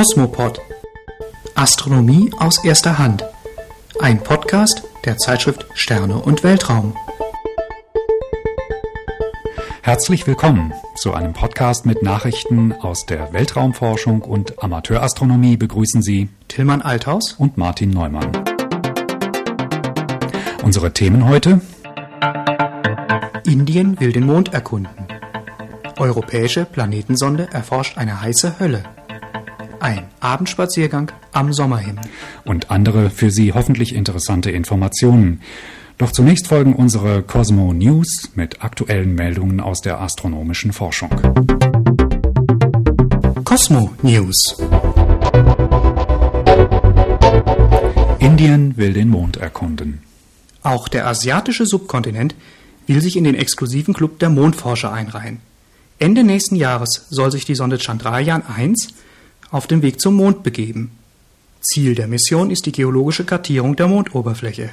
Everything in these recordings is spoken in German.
Kosmopod. Astronomie aus erster Hand. Ein Podcast der Zeitschrift Sterne und Weltraum. Herzlich willkommen zu einem Podcast mit Nachrichten aus der Weltraumforschung und Amateurastronomie begrüßen Sie Tillmann Althaus und Martin Neumann. Unsere Themen heute Indien will den Mond erkunden. Europäische Planetensonde erforscht eine heiße Hölle. Ein Abendspaziergang am Sommerhimmel. und andere für Sie hoffentlich interessante Informationen. Doch zunächst folgen unsere Cosmo News mit aktuellen Meldungen aus der astronomischen Forschung. Cosmo News. Indien will den Mond erkunden. Auch der asiatische Subkontinent will sich in den exklusiven Club der Mondforscher einreihen. Ende nächsten Jahres soll sich die Sonde Chandrayaan 1 auf den Weg zum Mond begeben. Ziel der Mission ist die geologische Kartierung der Mondoberfläche.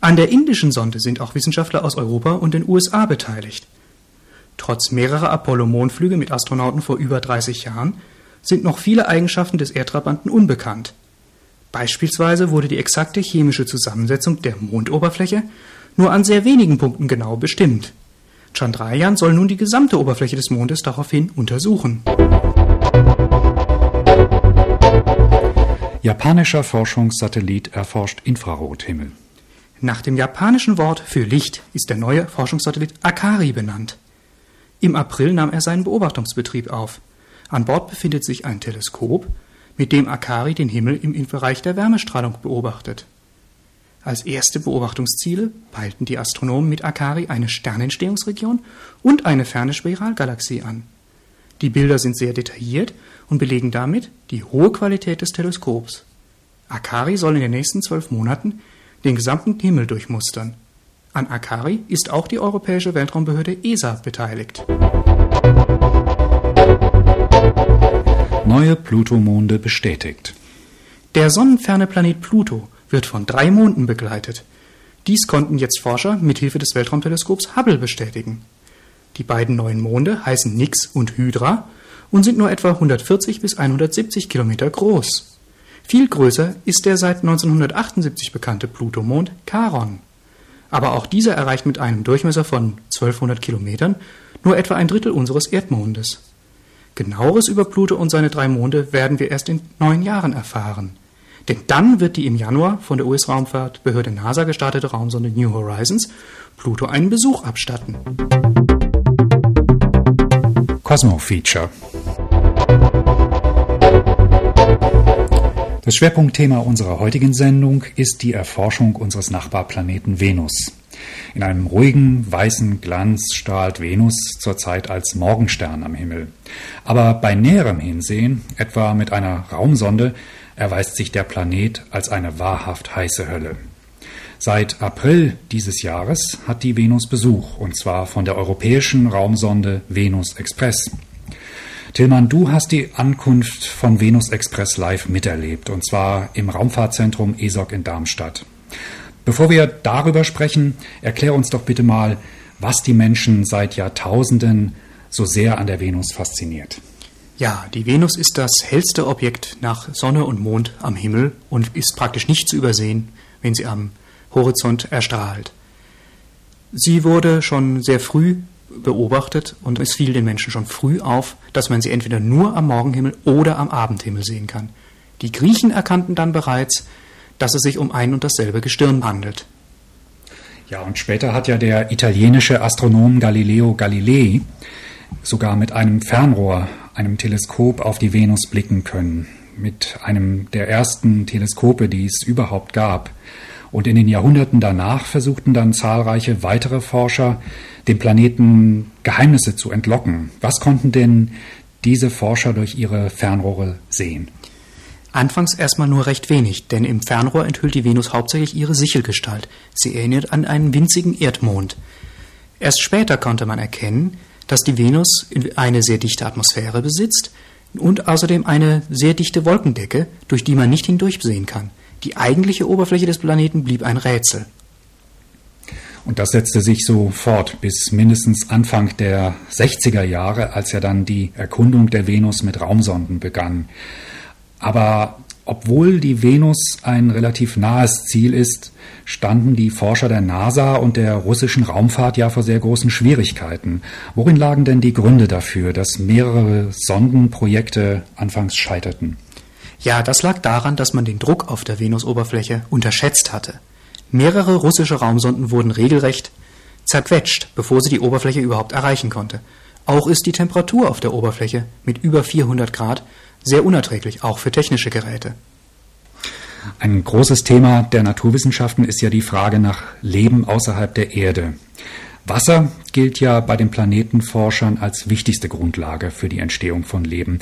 An der indischen Sonde sind auch Wissenschaftler aus Europa und den USA beteiligt. Trotz mehrerer Apollo-Mondflüge mit Astronauten vor über 30 Jahren sind noch viele Eigenschaften des Erdtrabanten unbekannt. Beispielsweise wurde die exakte chemische Zusammensetzung der Mondoberfläche nur an sehr wenigen Punkten genau bestimmt. Chandrayaan soll nun die gesamte Oberfläche des Mondes daraufhin untersuchen. Japanischer Forschungssatellit erforscht Infrarothimmel. Nach dem japanischen Wort für Licht ist der neue Forschungssatellit Akari benannt. Im April nahm er seinen Beobachtungsbetrieb auf. An Bord befindet sich ein Teleskop, mit dem Akari den Himmel im Bereich der Wärmestrahlung beobachtet. Als erste Beobachtungsziele peilten die Astronomen mit Akari eine Sternentstehungsregion und eine ferne Spiralgalaxie an. Die Bilder sind sehr detailliert und belegen damit die hohe Qualität des Teleskops. Akari soll in den nächsten zwölf Monaten den gesamten Himmel durchmustern. An Akari ist auch die Europäische Weltraumbehörde ESA beteiligt. Neue Plutomonde bestätigt. Der sonnenferne Planet Pluto wird von drei Monden begleitet. Dies konnten jetzt Forscher mithilfe des Weltraumteleskops Hubble bestätigen. Die beiden neuen Monde heißen Nix und Hydra und sind nur etwa 140 bis 170 Kilometer groß. Viel größer ist der seit 1978 bekannte Plutomond Charon. Aber auch dieser erreicht mit einem Durchmesser von 1200 Kilometern nur etwa ein Drittel unseres Erdmondes. Genaueres über Pluto und seine drei Monde werden wir erst in neun Jahren erfahren. Denn dann wird die im Januar von der US-Raumfahrtbehörde NASA gestartete Raumsonde New Horizons Pluto einen Besuch abstatten. Cosmo Feature. Das Schwerpunktthema unserer heutigen Sendung ist die Erforschung unseres Nachbarplaneten Venus. In einem ruhigen, weißen Glanz strahlt Venus zurzeit als Morgenstern am Himmel. Aber bei näherem Hinsehen, etwa mit einer Raumsonde, erweist sich der Planet als eine wahrhaft heiße Hölle. Seit April dieses Jahres hat die Venus Besuch, und zwar von der europäischen Raumsonde Venus Express. Tillmann, du hast die Ankunft von Venus Express live miterlebt, und zwar im Raumfahrtzentrum ESOC in Darmstadt. Bevor wir darüber sprechen, erklär uns doch bitte mal, was die Menschen seit Jahrtausenden so sehr an der Venus fasziniert. Ja, die Venus ist das hellste Objekt nach Sonne und Mond am Himmel und ist praktisch nicht zu übersehen, wenn sie am Horizont erstrahlt. Sie wurde schon sehr früh beobachtet und es fiel den Menschen schon früh auf, dass man sie entweder nur am Morgenhimmel oder am Abendhimmel sehen kann. Die Griechen erkannten dann bereits, dass es sich um ein und dasselbe Gestirn handelt. Ja, und später hat ja der italienische Astronom Galileo Galilei sogar mit einem Fernrohr, einem Teleskop auf die Venus blicken können. Mit einem der ersten Teleskope, die es überhaupt gab. Und in den Jahrhunderten danach versuchten dann zahlreiche weitere Forscher, dem Planeten Geheimnisse zu entlocken. Was konnten denn diese Forscher durch ihre Fernrohre sehen? Anfangs erstmal nur recht wenig, denn im Fernrohr enthüllt die Venus hauptsächlich ihre Sichelgestalt. Sie erinnert an einen winzigen Erdmond. Erst später konnte man erkennen, dass die Venus eine sehr dichte Atmosphäre besitzt und außerdem eine sehr dichte Wolkendecke, durch die man nicht hindurchsehen kann. Die eigentliche Oberfläche des Planeten blieb ein Rätsel. Und das setzte sich so fort bis mindestens Anfang der 60er Jahre, als ja dann die Erkundung der Venus mit Raumsonden begann. Aber obwohl die Venus ein relativ nahes Ziel ist, standen die Forscher der NASA und der russischen Raumfahrt ja vor sehr großen Schwierigkeiten. Worin lagen denn die Gründe dafür, dass mehrere Sondenprojekte anfangs scheiterten? Ja, das lag daran, dass man den Druck auf der Venusoberfläche unterschätzt hatte. Mehrere russische Raumsonden wurden regelrecht zerquetscht, bevor sie die Oberfläche überhaupt erreichen konnte. Auch ist die Temperatur auf der Oberfläche mit über 400 Grad sehr unerträglich, auch für technische Geräte. Ein großes Thema der Naturwissenschaften ist ja die Frage nach Leben außerhalb der Erde. Wasser gilt ja bei den Planetenforschern als wichtigste Grundlage für die Entstehung von Leben.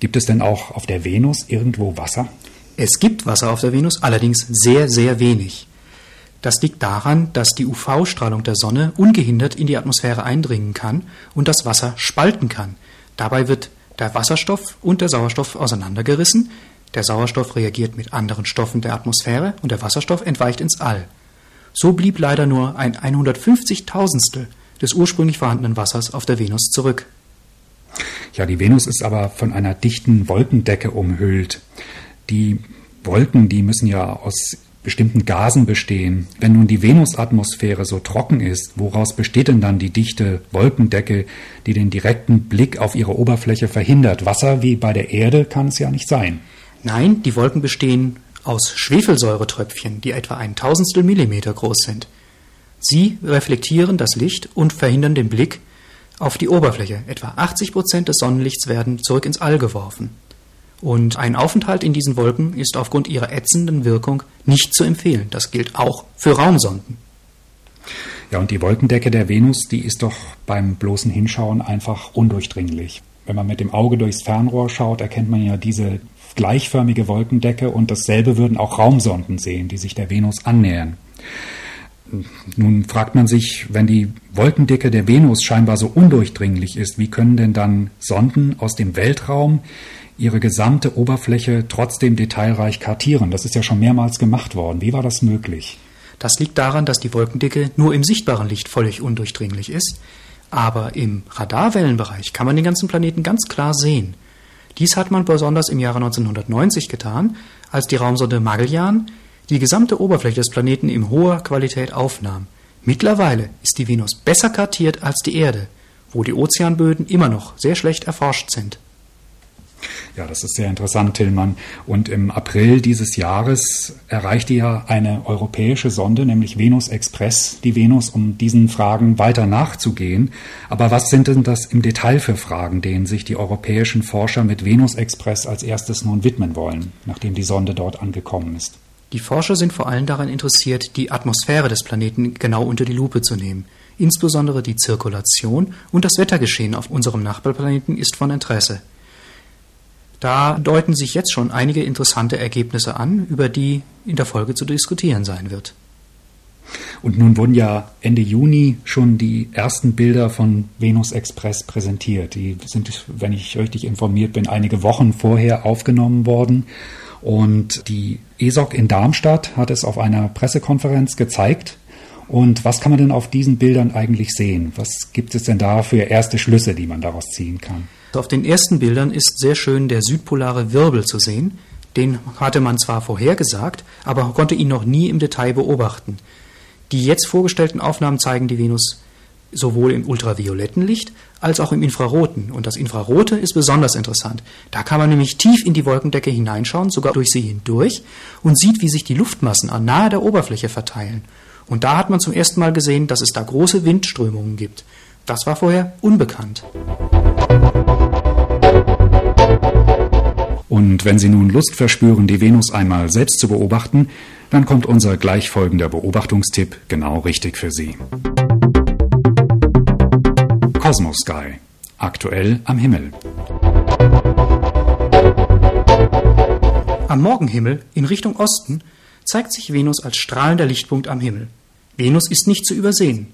Gibt es denn auch auf der Venus irgendwo Wasser? Es gibt Wasser auf der Venus, allerdings sehr, sehr wenig. Das liegt daran, dass die UV-Strahlung der Sonne ungehindert in die Atmosphäre eindringen kann und das Wasser spalten kann. Dabei wird der Wasserstoff und der Sauerstoff auseinandergerissen. Der Sauerstoff reagiert mit anderen Stoffen der Atmosphäre und der Wasserstoff entweicht ins All. So blieb leider nur ein 150.000stel des ursprünglich vorhandenen Wassers auf der Venus zurück. Ja, die Venus ist aber von einer dichten Wolkendecke umhüllt. Die Wolken, die müssen ja aus bestimmten Gasen bestehen. Wenn nun die Venusatmosphäre so trocken ist, woraus besteht denn dann die dichte Wolkendecke, die den direkten Blick auf ihre Oberfläche verhindert? Wasser wie bei der Erde kann es ja nicht sein. Nein, die Wolken bestehen aus Schwefelsäuretröpfchen, die etwa ein Tausendstel Millimeter groß sind. Sie reflektieren das Licht und verhindern den Blick auf die Oberfläche. Etwa 80 Prozent des Sonnenlichts werden zurück ins All geworfen. Und ein Aufenthalt in diesen Wolken ist aufgrund ihrer ätzenden Wirkung nicht zu empfehlen. Das gilt auch für Raumsonden. Ja, und die Wolkendecke der Venus, die ist doch beim bloßen Hinschauen einfach undurchdringlich. Wenn man mit dem Auge durchs Fernrohr schaut, erkennt man ja diese gleichförmige Wolkendecke und dasselbe würden auch Raumsonden sehen, die sich der Venus annähern. Nun fragt man sich, wenn die Wolkendicke der Venus scheinbar so undurchdringlich ist, wie können denn dann Sonden aus dem Weltraum ihre gesamte Oberfläche trotzdem detailreich kartieren. Das ist ja schon mehrmals gemacht worden. Wie war das möglich? Das liegt daran, dass die Wolkendicke nur im sichtbaren Licht völlig undurchdringlich ist, aber im Radarwellenbereich kann man den ganzen Planeten ganz klar sehen. Dies hat man besonders im Jahre 1990 getan, als die Raumsonde Magellan die gesamte Oberfläche des Planeten in hoher Qualität aufnahm. Mittlerweile ist die Venus besser kartiert als die Erde, wo die Ozeanböden immer noch sehr schlecht erforscht sind. Ja, das ist sehr interessant, Tillmann. Und im April dieses Jahres erreichte ja eine europäische Sonde, nämlich Venus Express, die Venus, um diesen Fragen weiter nachzugehen. Aber was sind denn das im Detail für Fragen, denen sich die europäischen Forscher mit Venus Express als erstes nun widmen wollen, nachdem die Sonde dort angekommen ist? Die Forscher sind vor allem daran interessiert, die Atmosphäre des Planeten genau unter die Lupe zu nehmen. Insbesondere die Zirkulation und das Wettergeschehen auf unserem Nachbarplaneten ist von Interesse. Da deuten sich jetzt schon einige interessante Ergebnisse an, über die in der Folge zu diskutieren sein wird. Und nun wurden ja Ende Juni schon die ersten Bilder von Venus Express präsentiert. Die sind, wenn ich richtig informiert bin, einige Wochen vorher aufgenommen worden. Und die ESOC in Darmstadt hat es auf einer Pressekonferenz gezeigt. Und was kann man denn auf diesen Bildern eigentlich sehen? Was gibt es denn da für erste Schlüsse, die man daraus ziehen kann? Auf den ersten Bildern ist sehr schön der südpolare Wirbel zu sehen. Den hatte man zwar vorhergesagt, aber konnte ihn noch nie im Detail beobachten. Die jetzt vorgestellten Aufnahmen zeigen die Venus sowohl im ultravioletten Licht als auch im Infraroten. Und das Infrarote ist besonders interessant. Da kann man nämlich tief in die Wolkendecke hineinschauen, sogar durch sie hindurch, und sieht, wie sich die Luftmassen nahe der Oberfläche verteilen. Und da hat man zum ersten Mal gesehen, dass es da große Windströmungen gibt. Das war vorher unbekannt. Und wenn Sie nun Lust verspüren, die Venus einmal selbst zu beobachten, dann kommt unser gleich folgender Beobachtungstipp genau richtig für Sie. Cosmos Sky. Aktuell am Himmel. Am Morgenhimmel in Richtung Osten zeigt sich Venus als strahlender Lichtpunkt am Himmel. Venus ist nicht zu übersehen,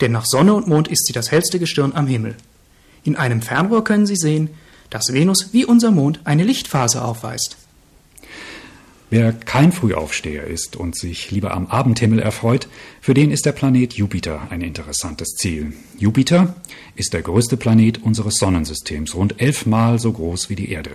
denn nach Sonne und Mond ist sie das hellste Gestirn am Himmel. In einem Fernrohr können Sie sehen, dass Venus wie unser Mond eine Lichtphase aufweist. Wer kein Frühaufsteher ist und sich lieber am Abendhimmel erfreut, für den ist der Planet Jupiter ein interessantes Ziel. Jupiter ist der größte Planet unseres Sonnensystems, rund elfmal so groß wie die Erde.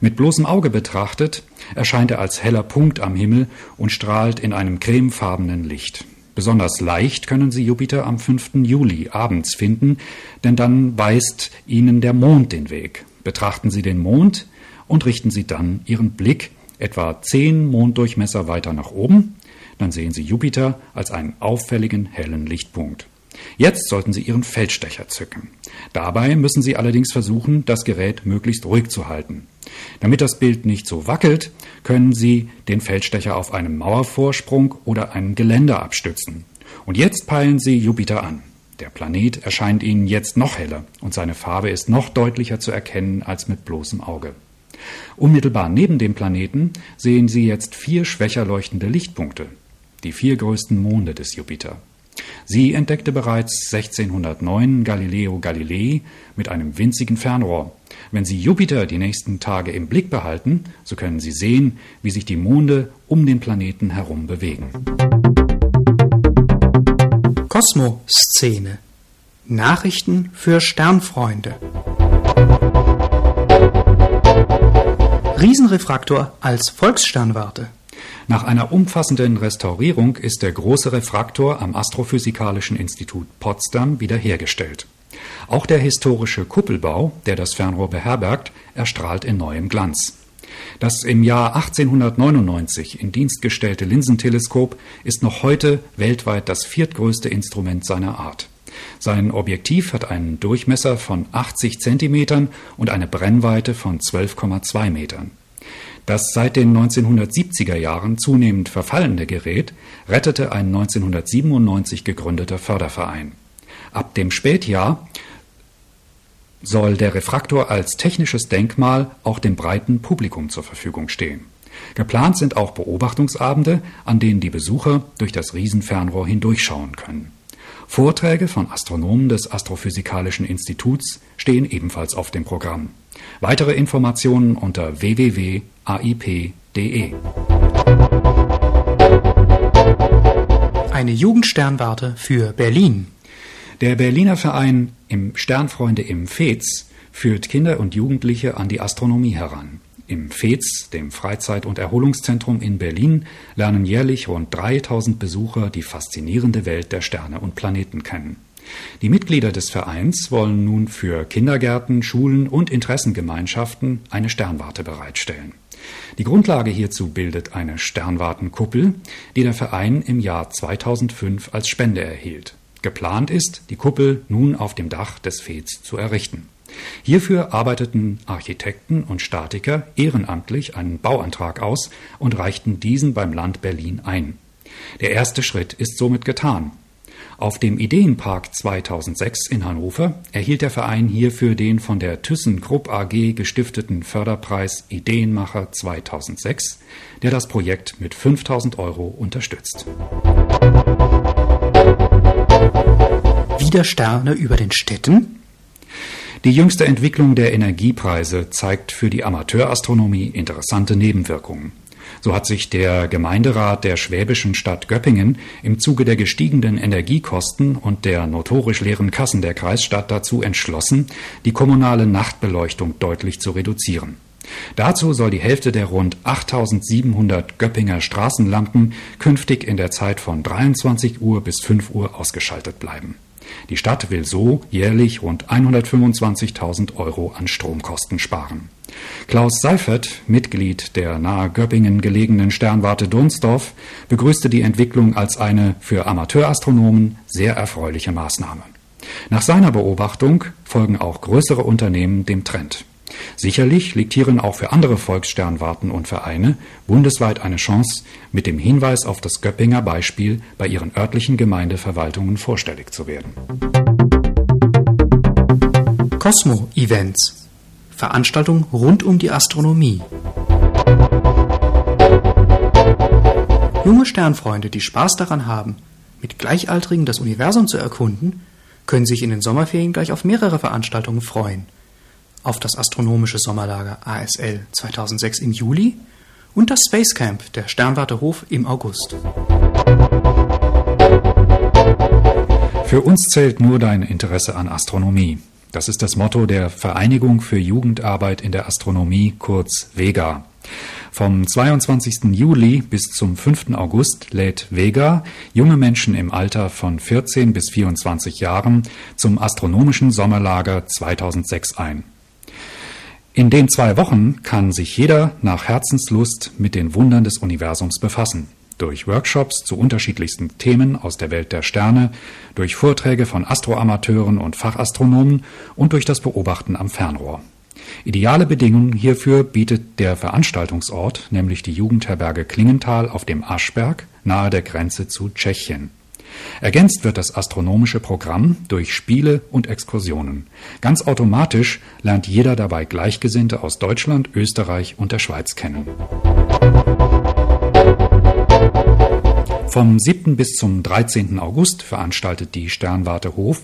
Mit bloßem Auge betrachtet erscheint er als heller Punkt am Himmel und strahlt in einem cremefarbenen Licht. Besonders leicht können Sie Jupiter am 5. Juli abends finden, denn dann weist Ihnen der Mond den Weg. Betrachten Sie den Mond und richten Sie dann Ihren Blick etwa zehn Monddurchmesser weiter nach oben, dann sehen Sie Jupiter als einen auffälligen hellen Lichtpunkt. Jetzt sollten Sie Ihren Feldstecher zücken. Dabei müssen Sie allerdings versuchen, das Gerät möglichst ruhig zu halten. Damit das Bild nicht so wackelt, können Sie den Feldstecher auf einem Mauervorsprung oder einem Geländer abstützen. Und jetzt peilen Sie Jupiter an. Der Planet erscheint Ihnen jetzt noch heller und seine Farbe ist noch deutlicher zu erkennen als mit bloßem Auge. Unmittelbar neben dem Planeten sehen Sie jetzt vier schwächer leuchtende Lichtpunkte, die vier größten Monde des Jupiter. Sie entdeckte bereits 1609 Galileo Galilei mit einem winzigen Fernrohr. Wenn Sie Jupiter die nächsten Tage im Blick behalten, so können Sie sehen, wie sich die Monde um den Planeten herum bewegen. Kosmoszene Nachrichten für Sternfreunde Riesenrefraktor als Volkssternwarte. Nach einer umfassenden Restaurierung ist der große Refraktor am Astrophysikalischen Institut Potsdam wiederhergestellt. Auch der historische Kuppelbau, der das Fernrohr beherbergt, erstrahlt in neuem Glanz. Das im Jahr 1899 in Dienst gestellte Linsenteleskop ist noch heute weltweit das viertgrößte Instrument seiner Art. Sein Objektiv hat einen Durchmesser von 80 cm und eine Brennweite von 12,2 Metern. Das seit den 1970er Jahren zunehmend verfallende Gerät rettete ein 1997 gegründeter Förderverein. Ab dem Spätjahr soll der Refraktor als technisches Denkmal auch dem breiten Publikum zur Verfügung stehen. Geplant sind auch Beobachtungsabende, an denen die Besucher durch das Riesenfernrohr hindurchschauen können. Vorträge von Astronomen des Astrophysikalischen Instituts stehen ebenfalls auf dem Programm. Weitere Informationen unter www.aip.de. Eine Jugendsternwarte für Berlin. Der Berliner Verein im Sternfreunde im Fez führt Kinder und Jugendliche an die Astronomie heran. Im FEZ, dem Freizeit- und Erholungszentrum in Berlin, lernen jährlich rund 3000 Besucher die faszinierende Welt der Sterne und Planeten kennen. Die Mitglieder des Vereins wollen nun für Kindergärten, Schulen und Interessengemeinschaften eine Sternwarte bereitstellen. Die Grundlage hierzu bildet eine Sternwartenkuppel, die der Verein im Jahr 2005 als Spende erhielt. Geplant ist, die Kuppel nun auf dem Dach des FEZ zu errichten. Hierfür arbeiteten Architekten und Statiker ehrenamtlich einen Bauantrag aus und reichten diesen beim Land Berlin ein. Der erste Schritt ist somit getan. Auf dem Ideenpark 2006 in Hannover erhielt der Verein hierfür den von der ThyssenKrupp AG gestifteten Förderpreis Ideenmacher 2006, der das Projekt mit 5000 Euro unterstützt. Wieder Sterne über den Städten? Die jüngste Entwicklung der Energiepreise zeigt für die Amateurastronomie interessante Nebenwirkungen. So hat sich der Gemeinderat der schwäbischen Stadt Göppingen im Zuge der gestiegenen Energiekosten und der notorisch leeren Kassen der Kreisstadt dazu entschlossen, die kommunale Nachtbeleuchtung deutlich zu reduzieren. Dazu soll die Hälfte der rund 8700 Göppinger Straßenlampen künftig in der Zeit von 23 Uhr bis 5 Uhr ausgeschaltet bleiben. Die Stadt will so jährlich rund 125.000 Euro an Stromkosten sparen. Klaus Seifert, Mitglied der nahe Göppingen gelegenen Sternwarte Dunsdorf, begrüßte die Entwicklung als eine für Amateurastronomen sehr erfreuliche Maßnahme. Nach seiner Beobachtung folgen auch größere Unternehmen dem Trend. Sicherlich liegt hierin auch für andere Volkssternwarten und Vereine bundesweit eine Chance, mit dem Hinweis auf das Göppinger Beispiel bei ihren örtlichen Gemeindeverwaltungen vorstellig zu werden. Cosmo-Events Veranstaltung rund um die Astronomie. Junge Sternfreunde, die Spaß daran haben, mit Gleichaltrigen das Universum zu erkunden, können sich in den Sommerferien gleich auf mehrere Veranstaltungen freuen – auf das astronomische Sommerlager ASL 2006 im Juli und das Space Camp der Sternwarte Hof im August. Für uns zählt nur dein Interesse an Astronomie. Das ist das Motto der Vereinigung für Jugendarbeit in der Astronomie, kurz VEGA. Vom 22. Juli bis zum 5. August lädt Vega junge Menschen im Alter von 14 bis 24 Jahren zum astronomischen Sommerlager 2006 ein. In den zwei Wochen kann sich jeder nach Herzenslust mit den Wundern des Universums befassen. Durch Workshops zu unterschiedlichsten Themen aus der Welt der Sterne, durch Vorträge von Astroamateuren und Fachastronomen und durch das Beobachten am Fernrohr. Ideale Bedingungen hierfür bietet der Veranstaltungsort, nämlich die Jugendherberge Klingenthal auf dem Aschberg nahe der Grenze zu Tschechien. Ergänzt wird das astronomische Programm durch Spiele und Exkursionen. Ganz automatisch lernt jeder dabei Gleichgesinnte aus Deutschland, Österreich und der Schweiz kennen. Vom 7. bis zum 13. August veranstaltet die Sternwarte Hof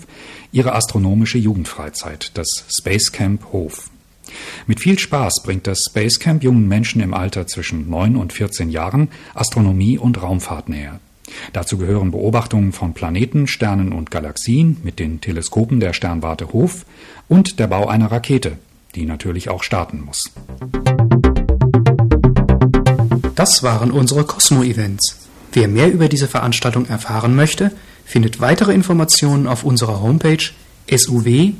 ihre astronomische Jugendfreizeit, das Space Camp Hof. Mit viel Spaß bringt das Space Camp jungen Menschen im Alter zwischen 9 und 14 Jahren Astronomie und Raumfahrt näher. Dazu gehören Beobachtungen von Planeten, Sternen und Galaxien mit den Teleskopen der Sternwarte Hof und der Bau einer Rakete, die natürlich auch starten muss. Das waren unsere Cosmo-Events. Wer mehr über diese Veranstaltung erfahren möchte, findet weitere Informationen auf unserer Homepage suw-online.de.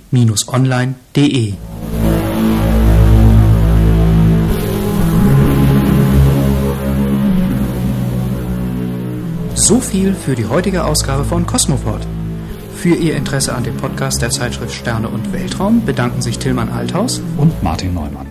So viel für die heutige Ausgabe von Cosmopod. Für Ihr Interesse an dem Podcast der Zeitschrift Sterne und Weltraum bedanken sich Tillmann Althaus und Martin Neumann.